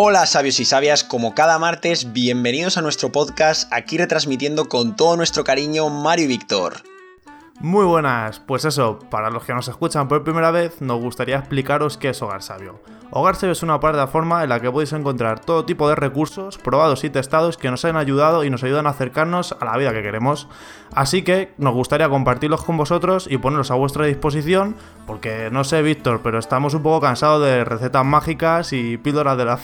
Hola sabios y sabias, como cada martes, bienvenidos a nuestro podcast, aquí retransmitiendo con todo nuestro cariño Mario y Víctor. Muy buenas, pues eso, para los que nos escuchan por primera vez, nos gustaría explicaros qué es Hogar Sabio. Hogar Sabio es una plataforma en la que podéis encontrar todo tipo de recursos probados y testados que nos han ayudado y nos ayudan a acercarnos a la vida que queremos. Así que nos gustaría compartirlos con vosotros y ponerlos a vuestra disposición, porque no sé, Víctor, pero estamos un poco cansados de recetas mágicas y píldoras de la,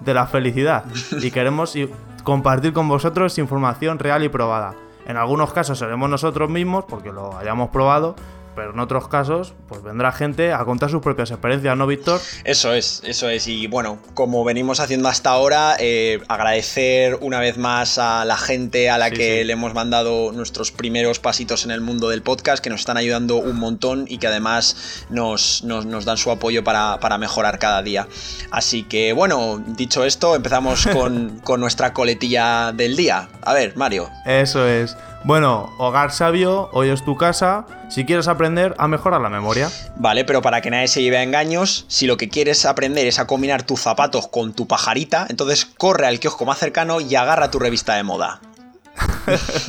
de la felicidad. Y queremos compartir con vosotros información real y probada. En algunos casos seremos nosotros mismos porque lo hayamos probado, pero en otros casos, pues vendrá gente a contar sus propias experiencias, ¿no, Víctor? Eso es, eso es. Y bueno, como venimos haciendo hasta ahora, eh, agradecer una vez más a la gente a la que le hemos mandado nuestros primeros pasitos en el mundo del podcast, que nos están ayudando un montón y que además nos, dan su apoyo para, mejorar cada día. Así que bueno, dicho esto, empezamos con, con nuestra coletilla del día. A ver, Mario. Eso es. Bueno, hogar sabio, hoy es tu casa, si quieres aprender a mejorar la memoria. Vale, pero para que nadie se lleve a engaños, si lo que quieres aprender es a combinar tus zapatos con tu pajarita, entonces corre al kiosco más cercano y agarra tu revista de moda.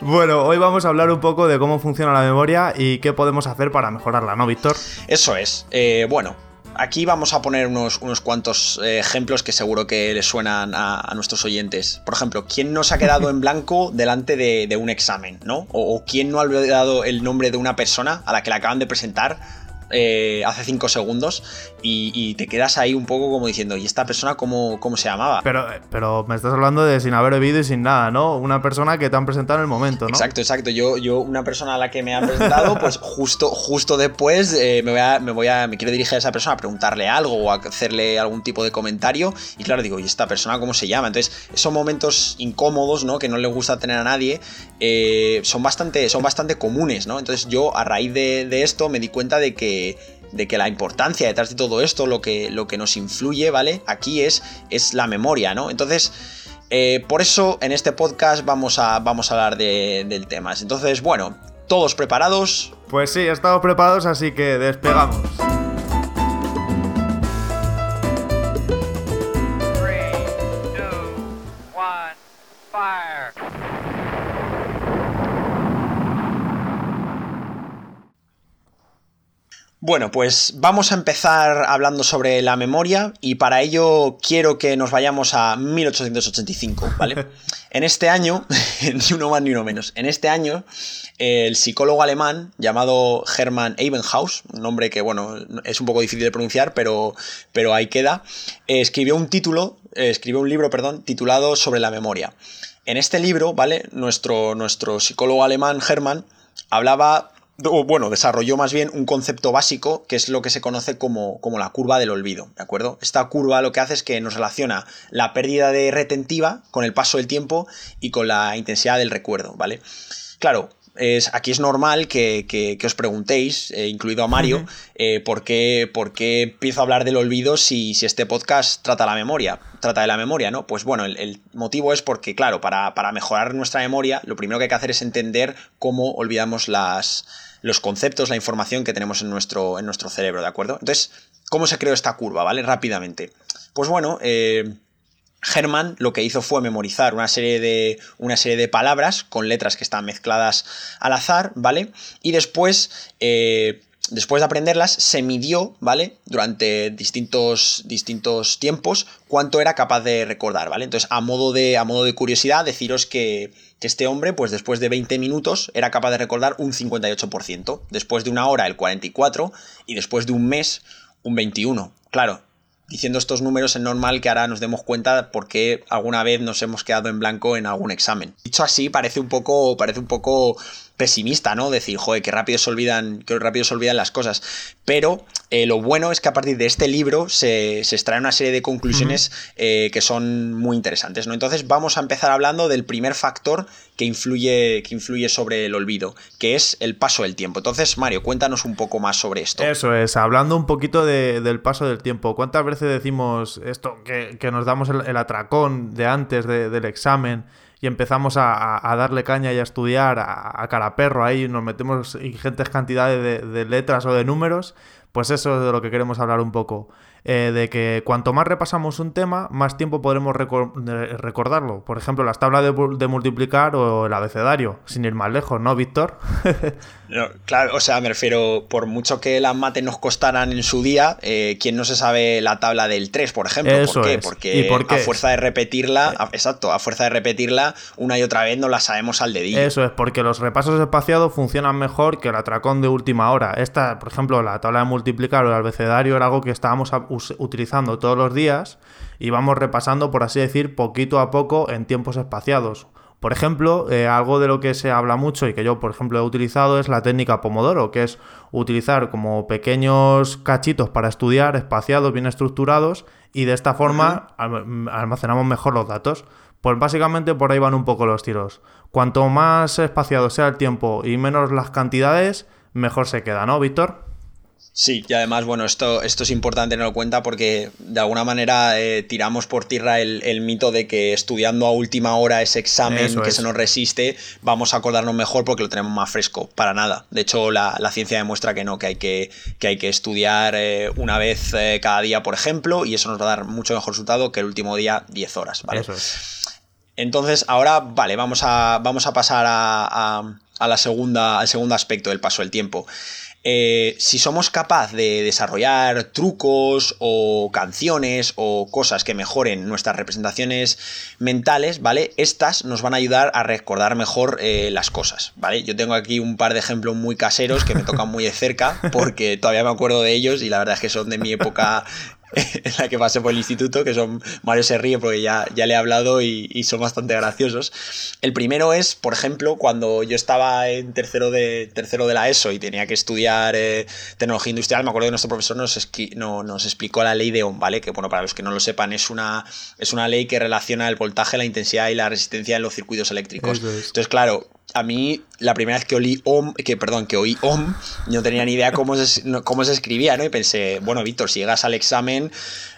Bueno, hoy vamos a hablar un poco de cómo funciona la memoria y qué podemos hacer para mejorarla, ¿no, Víctor? Eso es. Eh, bueno, Aquí vamos a poner unos, unos cuantos eh, ejemplos que seguro que les suenan a, nuestros oyentes. Por ejemplo, ¿quién no se ha quedado en blanco delante de, un examen, ¿no? O, o, quién no ha olvidado el nombre de una persona a la que le acaban de presentar eh, hace 5 segundos y, te quedas ahí un poco como diciendo, ¿y esta persona cómo, cómo se llamaba? Pero, pero me estás hablando de sin haber bebido y sin nada, ¿no? Una persona que te han presentado en el momento, ¿no? Exacto, exacto. Yo, yo una persona a la que me han presentado, pues justo, justo después eh, me, voy a, me voy a, me quiero dirigir a esa persona a preguntarle algo o a hacerle algún tipo de comentario y claro, digo, ¿y esta persona cómo se llama? Entonces, esos momentos incómodos, ¿no? Que no le gusta tener a nadie, eh, son, bastante, son bastante comunes, ¿no? Entonces yo a raíz de, de esto me di cuenta de que de que la importancia detrás de todo esto, lo que, lo que nos influye, ¿vale? Aquí es, es la memoria, ¿no? Entonces, eh, por eso en este podcast vamos a, vamos a hablar de, del tema. Entonces, bueno, ¿todos preparados? Pues sí, estamos preparados, así que despegamos. Bueno, pues vamos a empezar hablando sobre la memoria y para ello quiero que nos vayamos a 1885, ¿vale? en este año, ni uno más ni uno menos, en este año el psicólogo alemán llamado Hermann Ebenhaus, un nombre que bueno, es un poco difícil de pronunciar, pero, pero ahí queda, escribió un título, escribió un libro, perdón, titulado sobre la memoria. En este libro, ¿vale? Nuestro, nuestro psicólogo alemán Hermann hablaba bueno, desarrolló más bien un concepto básico que es lo que se conoce como, como, la curva del olvido, ¿de acuerdo? Esta curva lo que hace es que nos relaciona la pérdida de retentiva con el paso del tiempo y con la intensidad del recuerdo, ¿vale? Claro, es, aquí es normal que, os preguntéis, eh, incluido a Mario, eh, ¿por, qué, empiezo a hablar del olvido si, si, este podcast trata la memoria? Trata de la memoria, ¿no? Pues bueno, el, motivo es porque, claro, para, para, mejorar nuestra memoria, lo primero que hay que hacer es entender cómo olvidamos las, los conceptos, la información que tenemos en nuestro, en nuestro cerebro, ¿de acuerdo? Entonces, ¿cómo se creó esta curva, ¿vale? Rápidamente. Pues bueno, eh, Herman lo que hizo fue memorizar una serie, de, una serie de palabras con letras que están mezcladas al azar, ¿vale? Y después, eh, después de aprenderlas, se midió, ¿vale? Durante distintos, distintos tiempos cuánto era capaz de recordar, ¿vale? Entonces, a modo de, a modo de curiosidad, deciros que este hombre, pues después de 20 minutos, era capaz de recordar un 58%, después de una hora el 44% y después de un mes un 21%. Claro, diciendo estos números es normal que ahora nos demos cuenta por qué alguna vez nos hemos quedado en blanco en algún examen. Dicho así, parece un poco, parece un poco pesimista, ¿no? Decir, joder, qué rápido se olvidan, qué rápido se olvidan las cosas. Pero eh, lo bueno es que a partir de este libro se, se extrae una serie de conclusiones eh, que son muy interesantes, ¿no? Entonces vamos a empezar hablando del primer factor que influye, que influye sobre el olvido, que es el paso del tiempo. Entonces, Mario, cuéntanos un poco más sobre esto. Eso es, hablando un poquito del paso del tiempo. ¿Cuántas veces decimos esto, que, nos damos el, atracón de antes del examen? Y empezamos a, darle caña y a estudiar a, cara perro ahí, nos metemos ingentes cantidades de, letras o de números, pues eso es de lo que queremos hablar un poco. Eh, de que cuanto más repasamos un tema, más tiempo podremos recordarlo. Por ejemplo, las tablas de, multiplicar o el abecedario, sin ir más lejos, ¿no, Víctor? claro, o sea, me refiero, por mucho que las mates nos costaran en su día, eh, ¿quién no se sabe la tabla del 3, por ejemplo? ¿Por qué? Porque a fuerza de repetirla, eh. exacto, a fuerza de repetirla una y otra vez no la sabemos al dedillo. Eso es, porque los repasos espaciados funcionan mejor que el atracón de última hora. Esta, por ejemplo, la tabla de multiplicar o el abecedario era algo que estábamos utilizando todos los días y vamos repasando, por así decir, poquito a poco en tiempos espaciados. Por ejemplo, eh, algo de lo que se habla mucho y que yo, por ejemplo, he utilizado es la técnica Pomodoro, que es utilizar como pequeños cachitos para estudiar, espaciados, bien estructurados, y de esta forma almacenamos mejor los datos. Pues básicamente por ahí van un poco los tiros. Cuanto más espaciado sea el tiempo y menos las cantidades, mejor se queda, ¿no, Víctor? Sí, y además, bueno, esto, esto es importante tenerlo en cuenta porque de alguna manera eh, tiramos por tierra el, mito de que estudiando a última hora ese examen que se nos resiste, vamos a acordarnos mejor porque lo tenemos más fresco. Para nada. De hecho, la, ciencia demuestra que no, que hay que, que, hay que estudiar eh, una vez eh, cada día, por ejemplo, y eso nos va a dar mucho mejor resultado que el último día 10 horas, ¿vale? Entonces, ahora, vale, vamos a, vamos a pasar a, a la segunda, al segundo aspecto del paso del tiempo. Eh, si somos capaces de desarrollar trucos o canciones o cosas que mejoren nuestras representaciones mentales, ¿vale? Estas nos van a ayudar a recordar mejor eh, las cosas, ¿vale? Yo tengo aquí un par de ejemplos muy caseros que me tocan muy de cerca porque todavía me acuerdo de ellos y la verdad es que son de mi época en la que pasé por el instituto, que son Mario se ríe porque ya, ya le he hablado y, son bastante graciosos. El primero es, por ejemplo, cuando yo estaba en tercero de, tercero de la ESO y tenía que estudiar eh, tecnología industrial, me acuerdo que nuestro profesor nos, no, nos explicó la ley de Ohm, ¿vale? Que bueno, para los que no lo sepan, es una, es una ley que relaciona el voltaje, la intensidad y la resistencia en los circuitos eléctricos. Entonces, claro, a mí la primera vez que oí OM, que perdón, que oí OM, no tenía ni idea cómo se, cómo se escribía, ¿no? Y pensé, bueno, Víctor, si llegas al examen,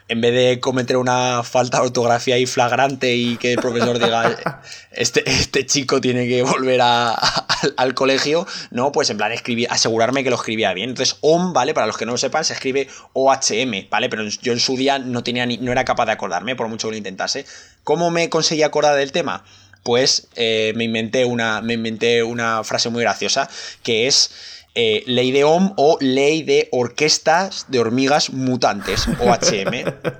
en vez de cometer una falta de ortografía ahí flagrante y que el profesor diga, este, este chico tiene que volver al colegio, no, pues en plan escribir, asegurarme que lo escribía bien. Entonces, OM, ¿vale? Para los que no lo sepan, se escribe OHM, ¿vale? Pero yo en su día no tenía ni, no era capaz de acordarme, por mucho que lo intentase. ¿Cómo me conseguí acordar del tema? Pues eh, me, inventé una, me inventé una frase muy graciosa que es eh, ley de Ohm o ley de orquestas de hormigas mutantes, OHM.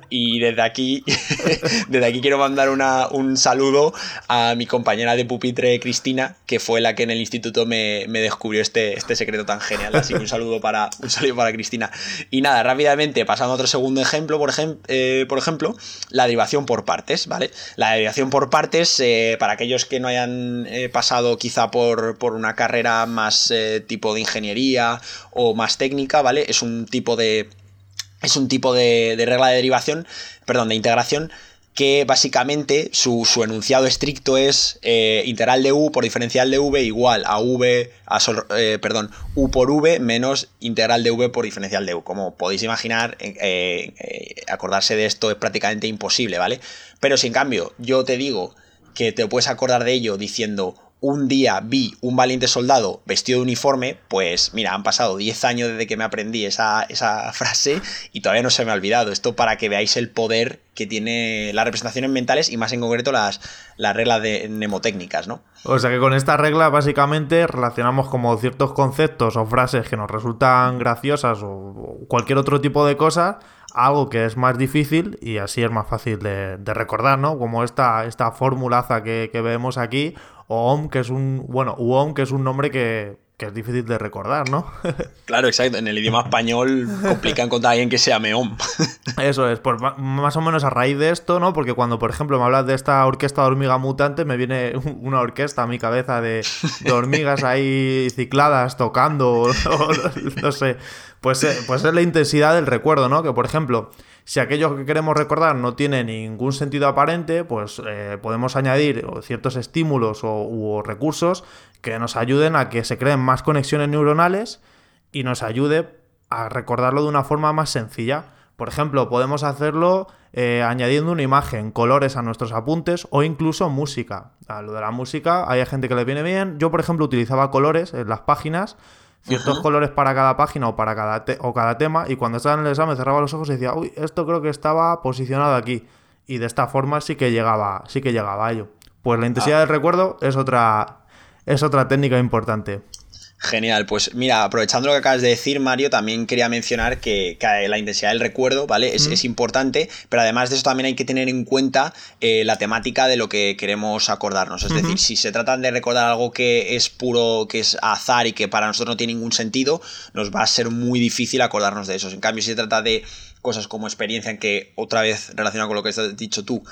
Y desde aquí, desde aquí quiero mandar un saludo a mi compañera de pupitre, Cristina, que fue la que en el instituto me, descubrió este, este secreto tan genial. Así que un saludo para, un saludo para Cristina. Y nada, rápidamente, pasando a otro segundo ejemplo, por, eh, por ejemplo, la derivación por partes, ¿vale? La derivación por partes, eh, para aquellos que no hayan pasado quizá por, por, una carrera más tipo de ingeniería, o más técnica, ¿vale? Es un tipo de. Es un tipo de, regla de derivación, perdón, de integración, que básicamente su, enunciado estricto es eh, integral de u por diferencial de v igual a v, a eh, perdón, u por v menos integral de v por diferencial de u. Como podéis imaginar, eh, acordarse de esto es prácticamente imposible, ¿vale? Pero si en cambio yo te digo que te puedes acordar de ello diciendo un día vi un valiente soldado vestido de uniforme, pues mira, han pasado 10 años desde que me aprendí esa, esa, frase y todavía no se me ha olvidado. Esto para que veáis el poder que tiene las representaciones mentales y más en concreto las, las reglas de mnemotécnicas, ¿no? O sea que con esta regla básicamente relacionamos como ciertos conceptos o frases que nos resultan graciosas o cualquier otro tipo de cosas algo que es más difícil y así es más fácil de, recordar, ¿no? Como esta, esta formulaza que, que vemos aquí, o OM, que es un, bueno, UOM, que es un nombre que, es difícil de recordar, ¿no? claro, exacto. En el idioma español complica encontrar a alguien que sea meom. Eso es, pues más o menos a raíz de esto, ¿no? Porque cuando, por ejemplo, me hablas de esta orquesta de hormiga mutante, me viene una orquesta a mi cabeza de, hormigas ahí cicladas tocando, no sé. Pues, eh, pues es la intensidad del recuerdo, ¿no? Que, por ejemplo, si aquello que queremos recordar no tiene ningún sentido aparente, pues eh, podemos añadir ciertos estímulos o recursos que nos ayuden a que se creen más conexiones neuronales y nos ayude a recordarlo de una forma más sencilla. Por ejemplo, podemos hacerlo eh, añadiendo una imagen, colores a nuestros apuntes o incluso música. A lo de la música hay gente que le viene bien. Yo, por ejemplo, utilizaba colores en las páginas ciertos colores para cada página o para cada, o cada tema y cuando estaba en el examen cerraba los ojos y decía, uy, esto creo que estaba posicionado aquí. Y de esta forma sí que llegaba, sí que llegaba a ello. Pues la intensidad ah. del recuerdo es otra, es otra técnica importante. Genial, pues mira, aprovechando lo que acabas de decir, Mario, también quería mencionar que, la intensidad del recuerdo, ¿vale? Es, importante, pero además de eso también hay que tener en cuenta eh, la temática de lo que queremos acordarnos. Es decir, si se trata de recordar algo que es puro, que es azar y que para nosotros no tiene ningún sentido, nos va a ser muy difícil acordarnos de eso. En cambio, si se trata de cosas como experiencia en que, otra vez relacionado con lo que has dicho tú,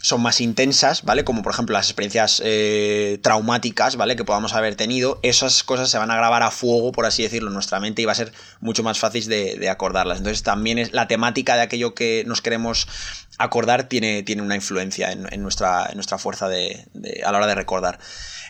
son más intensas, ¿vale? Como por ejemplo las experiencias eh, traumáticas, ¿vale? Que podamos haber tenido, esas cosas se van a grabar a fuego, por así decirlo, en nuestra mente y va a ser mucho más fácil de, acordarlas. Entonces también es la temática de aquello que nos queremos acordar tiene, tiene una influencia en, nuestra, nuestra fuerza de, a la hora de recordar.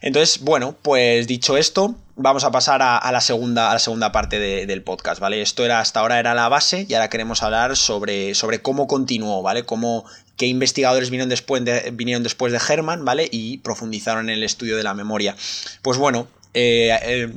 Entonces, bueno, pues dicho esto, vamos a pasar a, la, segunda, a la segunda parte del podcast, ¿vale? Esto era hasta ahora era la base y ahora queremos hablar sobre, sobre cómo continuó, ¿vale? Cómo, qué investigadores vinieron después de, vinieron después de Herman, ¿vale? Y profundizaron en el estudio de la memoria. Pues bueno, eh, eh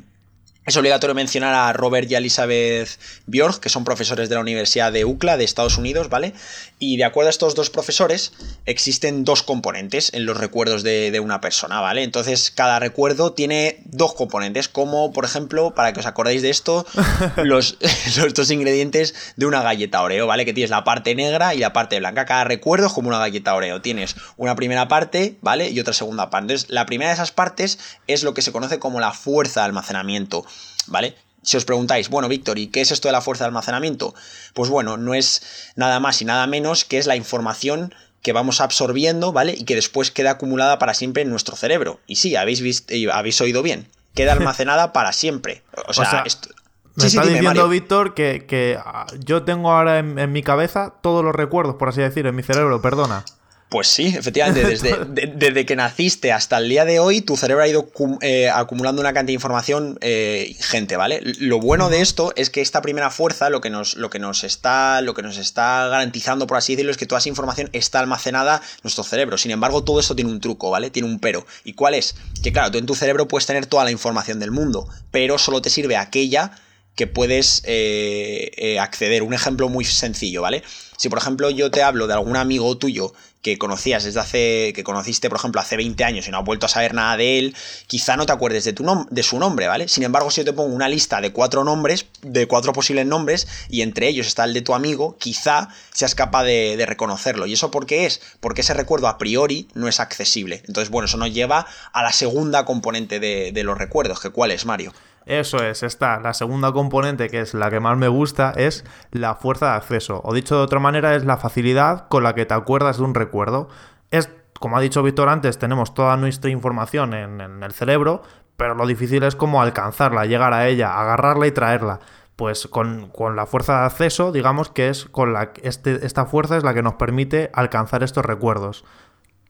es obligatorio mencionar a Robert y Elizabeth Björk, que son profesores de la Universidad de UCLA de Estados Unidos, ¿vale? Y de acuerdo a estos dos profesores, existen dos componentes en los recuerdos de, una persona, ¿vale? Entonces, cada recuerdo tiene dos componentes, como por ejemplo, para que os acordéis de esto, los, los dos ingredientes de una galleta Oreo, ¿vale? Que tienes la parte negra y la parte blanca. Cada recuerdo es como una galleta Oreo. Tienes una primera parte, ¿vale? Y otra segunda parte. Entonces, la primera de esas partes es lo que se conoce como la fuerza de almacenamiento. ¿Vale? Si os preguntáis, bueno, Víctor, ¿y qué es esto de la fuerza de almacenamiento? Pues bueno, no es nada más y nada menos que es la información que vamos absorbiendo, ¿vale? Y que después queda acumulada para siempre en nuestro cerebro. Y sí, habéis, visto, habéis oído bien, queda almacenada para siempre. O sea, esto... Me está diciendo Víctor que, que, ah, yo tengo ahora en, mi cabeza todos los recuerdos, por así decir, en mi cerebro, perdona. Pues sí, efectivamente, desde, que naciste hasta el día de hoy, tu cerebro ha ido eh, acumulando una cantidad de información eh, ingente, ¿vale? Lo bueno de esto es que esta primera fuerza lo que, nos, lo, que nos está, lo que nos está garantizando, por así decirlo, es que toda esa información está almacenada en nuestro cerebro. Sin embargo, todo esto tiene un truco, ¿vale? Tiene un pero. ¿Y cuál es? Que claro, tú en tu cerebro puedes tener toda la información del mundo, pero solo te sirve aquella que puedes eh, acceder. Un ejemplo muy sencillo, ¿vale? Si por ejemplo yo te hablo de algún amigo tuyo que conocías desde hace, que conociste, por ejemplo, hace 20 años y no has vuelto a saber nada de él, quizá no te acuerdes de, tu de su nombre, ¿vale? Sin embargo, si yo te pongo una lista de cuatro nombres, de cuatro posibles nombres, y entre ellos está el de tu amigo, quizá seas capaz de, reconocerlo. ¿Y eso por qué es? Porque ese recuerdo a priori no es accesible. Entonces, bueno, eso nos lleva a la segunda componente de, de los recuerdos, que cuál es, Mario. Eso es, está. La segunda componente, que es la que más me gusta, es la fuerza de acceso. O dicho de otra manera, es la facilidad con la que te acuerdas de un recuerdo. Es, como ha dicho Víctor antes, tenemos toda nuestra información en, el cerebro, pero lo difícil es cómo alcanzarla, llegar a ella, agarrarla y traerla. Pues con, la fuerza de acceso, digamos que es con la este, esta fuerza es la que nos permite alcanzar estos recuerdos.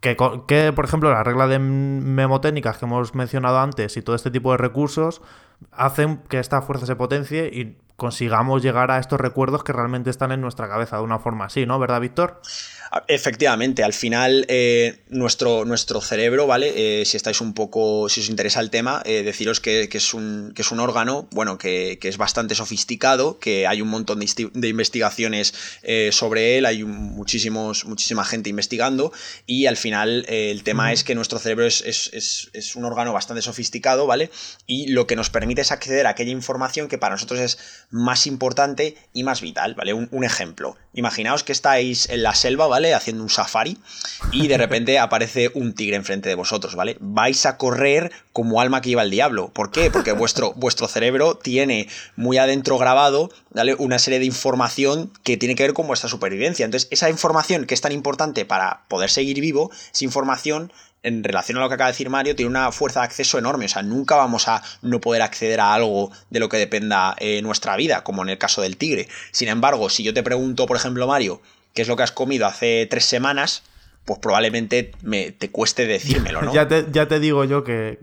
Que, que, por ejemplo, la regla de memotécnicas que hemos mencionado antes y todo este tipo de recursos hacen que esta fuerza se potencie y consigamos llegar a estos recuerdos que realmente están en nuestra cabeza de una forma así, ¿no? ¿Verdad, Víctor? Efectivamente, al final eh, nuestro, nuestro cerebro, ¿vale? Eh, si estáis un poco, si os interesa el tema, eh, deciros que, es un, que es un órgano, bueno, que, es bastante sofisticado, que hay un montón de, investigaciones sobre él, hay muchísimos, muchísima gente investigando y al final el tema es que nuestro cerebro es, es, un órgano bastante sofisticado, ¿vale? Y lo que nos permite es acceder a aquella información que para nosotros es más importante y más vital, ¿vale? un ejemplo. Imaginaos que estáis en la selva, ¿vale? Haciendo un safari y de repente aparece un tigre enfrente de vosotros, ¿vale? Vais a correr como alma que lleva el diablo. ¿Por qué? Porque vuestro, vuestro cerebro tiene muy adentro grabado ¿vale? una serie de información que tiene que ver con vuestra supervivencia. Entonces, esa información que es tan importante para poder seguir vivo, es información en relación a lo que acaba de decir Mario, tiene una fuerza de acceso enorme. O sea, nunca vamos a no poder acceder a algo de lo que dependa eh, nuestra vida, como en el caso del tigre. Sin embargo, si yo te pregunto, por ejemplo, Mario, qué es lo que has comido hace tres semanas, pues probablemente me, te cueste decírmelo, ¿no? ya, te, ya te digo yo que,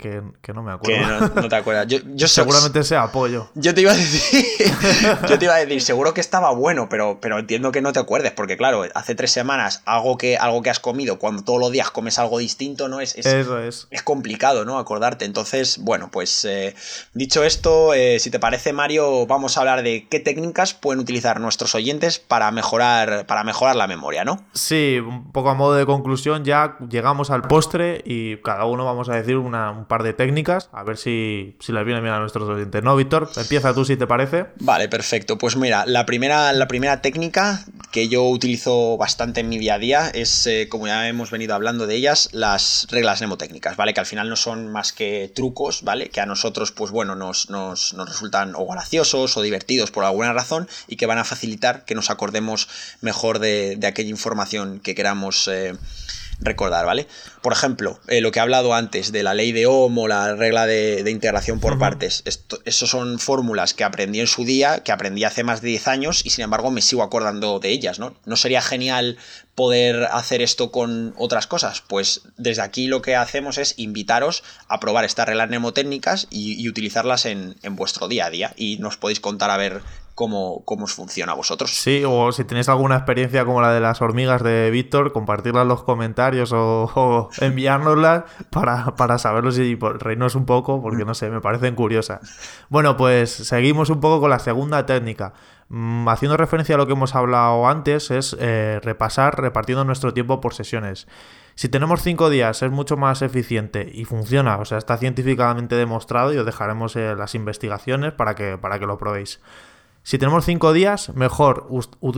no me acuerdo. Que no, te acuerdas. Yo, Seguramente sea apoyo. Yo te iba a decir, yo te iba a decir, seguro que estaba bueno, pero, pero entiendo que no te acuerdes, porque claro, hace tres semanas algo que, algo que has comido, cuando todos los días comes algo distinto, ¿no? Es, Eso es. Es complicado, ¿no? Acordarte. Entonces, bueno, pues eh, dicho esto, eh, si te parece, Mario, vamos a hablar de qué técnicas pueden utilizar nuestros oyentes para mejorar, para mejorar la memoria, ¿no? Sí, un poco a modo de conclusión, ya llegamos al postre y cada uno vamos a decir una, un par de técnicas, a ver si, si les viene bien a nuestros oyentes. ¿No, Víctor? Empieza tú si te parece. Vale, perfecto. Pues mira, la primera, la primera técnica que yo utilizo bastante en mi día a día es, eh, como ya hemos venido hablando de ellas, las reglas mnemotécnicas, ¿vale? Que al final no son más que trucos, ¿vale? Que a nosotros, pues bueno, nos, nos, resultan o graciosos o divertidos por alguna razón y que van a facilitar que nos acordemos mejor de, aquella información que queramos eh, recordar, ¿vale? Por ejemplo, eh, lo que he hablado antes de la ley de Ohm o la regla de, integración por partes. Esto, esos son fórmulas que aprendí en su día, que aprendí hace más de 10 años y sin embargo me sigo acordando de ellas, ¿no? ¿No sería genial poder hacer esto con otras cosas? Pues desde aquí lo que hacemos es invitaros a probar estas reglas mnemotécnicas y, utilizarlas en, en, vuestro día a día y nos podéis contar a ver cómo, os funciona a vosotros. Sí, o si tenéis alguna experiencia como la de las hormigas de Víctor, compartirla en los comentarios o, o enviárnoslas para, para saberlo y reírnos un poco, porque no sé, me parecen curiosas. Bueno, pues seguimos un poco con la segunda técnica. Mm, haciendo referencia a lo que hemos hablado antes, es eh, repasar repartiendo nuestro tiempo por sesiones. Si tenemos cinco días es mucho más eficiente y funciona, o sea, está científicamente demostrado y os dejaremos eh, las investigaciones para que, para que lo probéis. Si tenemos cinco días, mejor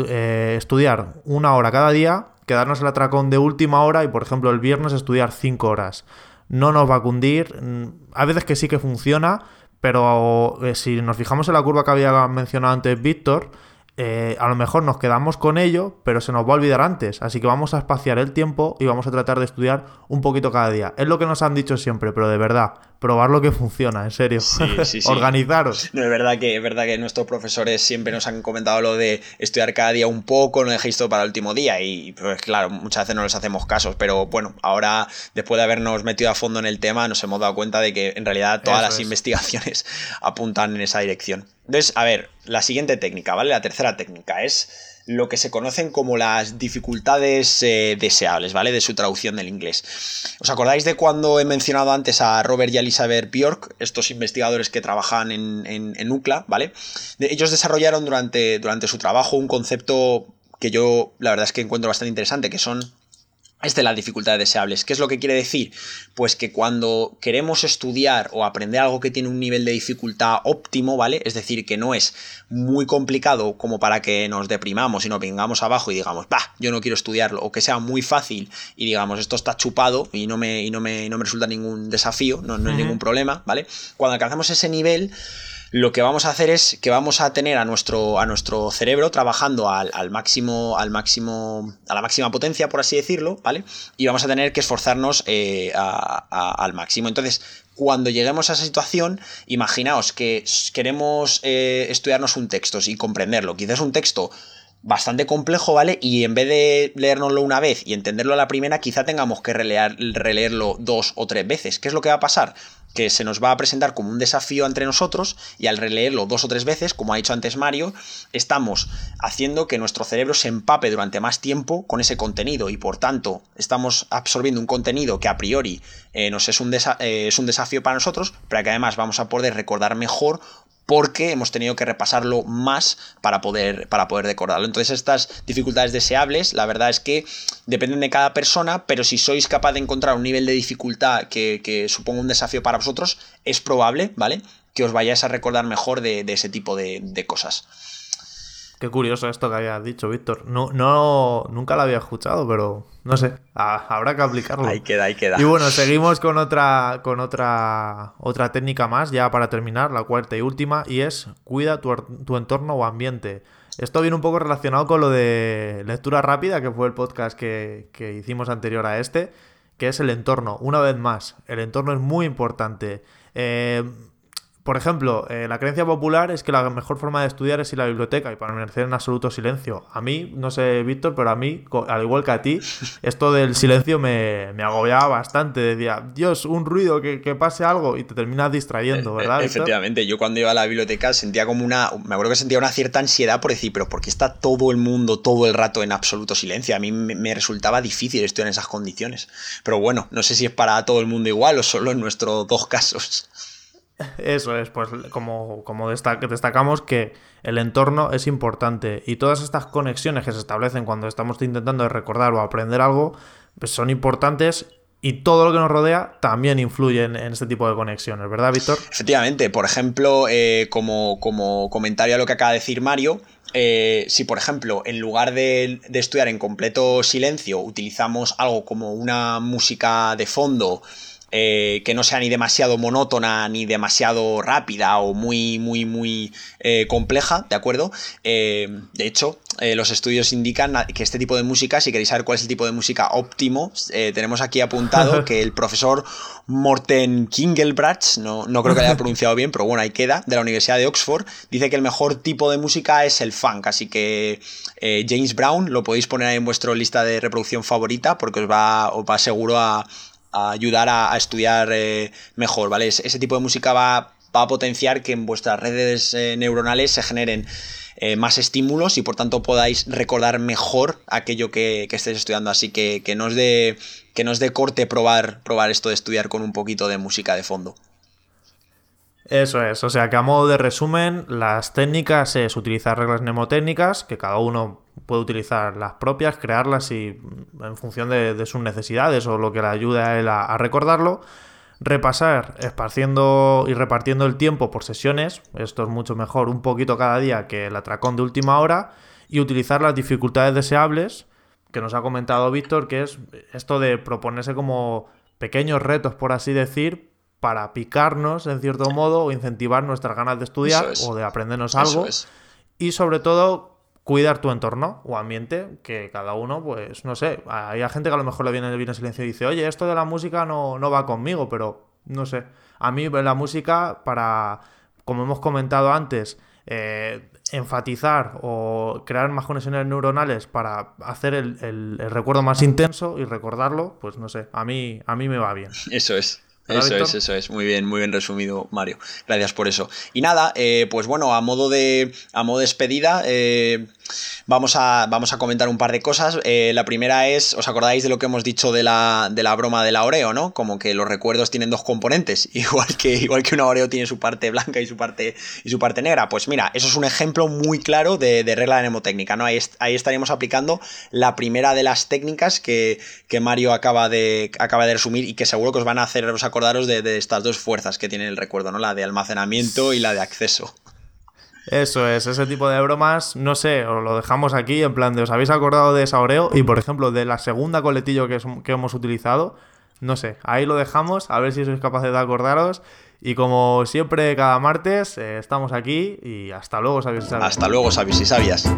eh, estudiar una hora cada día, quedarnos el atracón de última hora y, por ejemplo, el viernes estudiar cinco horas. No nos va a cundir. Mm, a veces que sí que funciona, pero eh, si nos fijamos en la curva que había mencionado antes Víctor, eh, a lo mejor nos quedamos con ello, pero se nos va a olvidar antes. Así que vamos a espaciar el tiempo y vamos a tratar de estudiar un poquito cada día. Es lo que nos han dicho siempre, pero de verdad, probar lo que funciona, en serio. Organizaros. No, es verdad que es verdad que nuestros profesores siempre nos han comentado lo de estudiar cada día un poco, no dejéis todo para el último día. Y pues claro, muchas veces no les hacemos casos. Pero bueno, ahora, después de habernos metido a fondo en el tema, nos hemos dado cuenta de que en realidad todas las investigaciones apuntan en esa dirección. Entonces, a ver, la siguiente técnica, ¿vale? La tercera técnica es lo que se conocen como las dificultades eh, deseables, ¿vale? De su traducción del inglés. ¿Os acordáis de cuando he mencionado antes a Robert y Elizabeth Bjork, estos investigadores que trabajan en, en, UCLA, ¿vale? ellos desarrollaron durante, durante su trabajo un concepto que yo la verdad es que encuentro bastante interesante, que son es de las dificultades deseables. ¿Qué es lo que quiere decir? Pues que cuando queremos estudiar o aprender algo que tiene un nivel de dificultad óptimo, ¿vale? Es decir, que no es muy complicado como para que nos deprimamos y nos vengamos abajo y digamos, bah, yo no quiero estudiarlo, o que sea muy fácil y digamos, esto está chupado y no me, y no me, no me resulta ningún desafío, no, no hay ningún problema, ¿vale? Cuando alcanzamos ese nivel lo que vamos a hacer es que vamos a tener a nuestro, a nuestro cerebro trabajando al, máximo, al máximo, a la máxima potencia, por así decirlo, ¿vale? Y vamos a tener que esforzarnos eh, al máximo. Entonces, cuando lleguemos a esa situación, imaginaos que queremos eh, estudiarnos un texto y comprenderlo. Quizás un texto bastante complejo, ¿vale? Y en vez de leérnoslo una vez y entenderlo a la primera, quizá tengamos que releerlo dos o tres veces. ¿Qué es lo que va a pasar? Que se nos va a presentar como un desafío entre nosotros y al releerlo dos o tres veces, como ha dicho antes Mario, estamos haciendo que nuestro cerebro se empape durante más tiempo con ese contenido y por tanto estamos absorbiendo un contenido que a priori eh, nos es un, eh, es un desafío para nosotros, pero que además vamos a poder recordar mejor porque hemos tenido que repasarlo más para poder, para poder. Entonces estas dificultades deseables, la verdad es que dependen de cada persona, pero si sois capaz de encontrar un nivel de dificultad que, suponga un desafío para vosotros, es probable, ¿vale? Que os vayáis a recordar mejor de, ese tipo de cosas. Qué curioso esto que habías dicho, Víctor. No, no, nunca lo había escuchado, pero no sé, habrá que aplicarlo. Ahí queda, ahí queda. Y bueno, seguimos con otra, con otra, otra técnica más, ya para terminar, la cuarta y última, y es cuida tu, tu entorno o ambiente. Esto viene un poco relacionado con lo de lectura rápida, que fue el podcast que, que hicimos anterior a este, que es el entorno. Una vez más, el entorno es muy importante. Eh, por ejemplo, eh, la creencia popular es que la mejor forma de estudiar es ir a la biblioteca y permanecer en absoluto silencio. A mí, no sé, Víctor, pero a mí, al igual que a ti, esto del silencio me, me agobiaba bastante. Decía, Dios, un ruido, que, pase algo y te terminas distrayendo, eh, ¿verdad? Efectivamente, yo cuando iba a la biblioteca sentía como una. Me acuerdo que sentía una cierta ansiedad por decir, pero ¿por qué está todo el mundo todo el rato en absoluto silencio? A mí me, me resultaba difícil estudiar en esas condiciones. Pero bueno, no sé si es para todo el mundo igual o solo en nuestros dos casos. Eso es, pues como, como destacamos que el entorno es importante y todas estas conexiones que se establecen cuando estamos intentando recordar o aprender algo, pues son importantes y todo lo que nos rodea también influye en, este tipo de conexiones, ¿verdad, Víctor? Efectivamente, por ejemplo, eh, como, como, comentario a lo que acaba de decir Mario, eh, si por ejemplo en lugar de, de, estudiar en completo silencio utilizamos algo como una música de fondo, eh, que no sea ni demasiado monótona ni demasiado rápida o muy, muy, muy eh, compleja, ¿de acuerdo? Eh, de hecho, los estudios indican que este tipo de música, si queréis saber cuál es el tipo de música óptimo, tenemos aquí apuntado que el profesor Morten Kingelbrach, no, no creo que haya pronunciado bien, pero bueno, ahí queda, de la Universidad de Oxford, dice que el mejor tipo de música es el funk, así que James Brown lo podéis poner ahí en vuestra lista de reproducción favorita porque os va, os va seguro a, ayudar a, estudiar eh, mejor, ¿vale? Ese tipo de música va, a potenciar que en vuestras redes eh, neuronales se generen eh, más estímulos y por tanto podáis recordar mejor aquello que, estéis estudiando. Así que, que, no que no es de corte probar, probar esto de estudiar con un poquito de música de fondo. Eso es, o sea que a modo de resumen, las técnicas es utilizar reglas mnemotécnicas, que cada uno puede utilizar las propias, crearlas y mm, en función de, sus necesidades o lo que le ayude a él a, recordarlo. Repasar, esparciendo y repartiendo el tiempo por sesiones, esto es mucho mejor, un poquito cada día que el atracón de última hora, y utilizar las dificultades deseables, que nos ha comentado Víctor, que es esto de proponerse como pequeños retos, por así decir, para picarnos, en cierto modo, o incentivar nuestras ganas de estudiar o de aprendernos algo. Y sobre todo, cuidar tu entorno o ambiente, que cada uno, pues, no sé, hay gente que a lo mejor le viene, viene silencio y dice, oye, esto de la música no, no va conmigo, pero no sé. A mí la música, para, como hemos comentado antes, eh, enfatizar o crear más conexiones neuronales para hacer el, el, recuerdo más intenso y recordarlo, pues no sé, a mí, a mí me va bien. Eso es. Eso es, eso es. Muy bien, muy bien resumido, Mario. Gracias por eso. Y nada, eh, pues bueno, a modo de, a modo de despedida, eh, vamos, a, vamos a comentar un par de cosas. Eh, la primera es, ¿os acordáis de lo que hemos dicho de la, de la broma de la Oreo, no? Como que los recuerdos tienen dos componentes, igual que, igual que una Oreo tiene su parte blanca y su parte, y su parte negra. Pues mira, eso es un ejemplo muy claro de, regla de mnemotécnica, ¿no? Ahí, ahí, estaríamos aplicando la primera de las técnicas que, que Mario acaba de, acaba de resumir y que seguro que os van a hacer acordaros de, de estas dos fuerzas que tiene el recuerdo, ¿no? La de almacenamiento y la de acceso. Eso es, ese tipo de bromas, no sé, os lo dejamos aquí en plan de os habéis acordado de esa Oreo y por ejemplo de la segunda coletillo que, que hemos utilizado, no sé, ahí lo dejamos, a ver si sois capaces de acordaros y como siempre cada martes eh, estamos aquí y hasta luego, sabias. Hasta luego, sabios y sabias.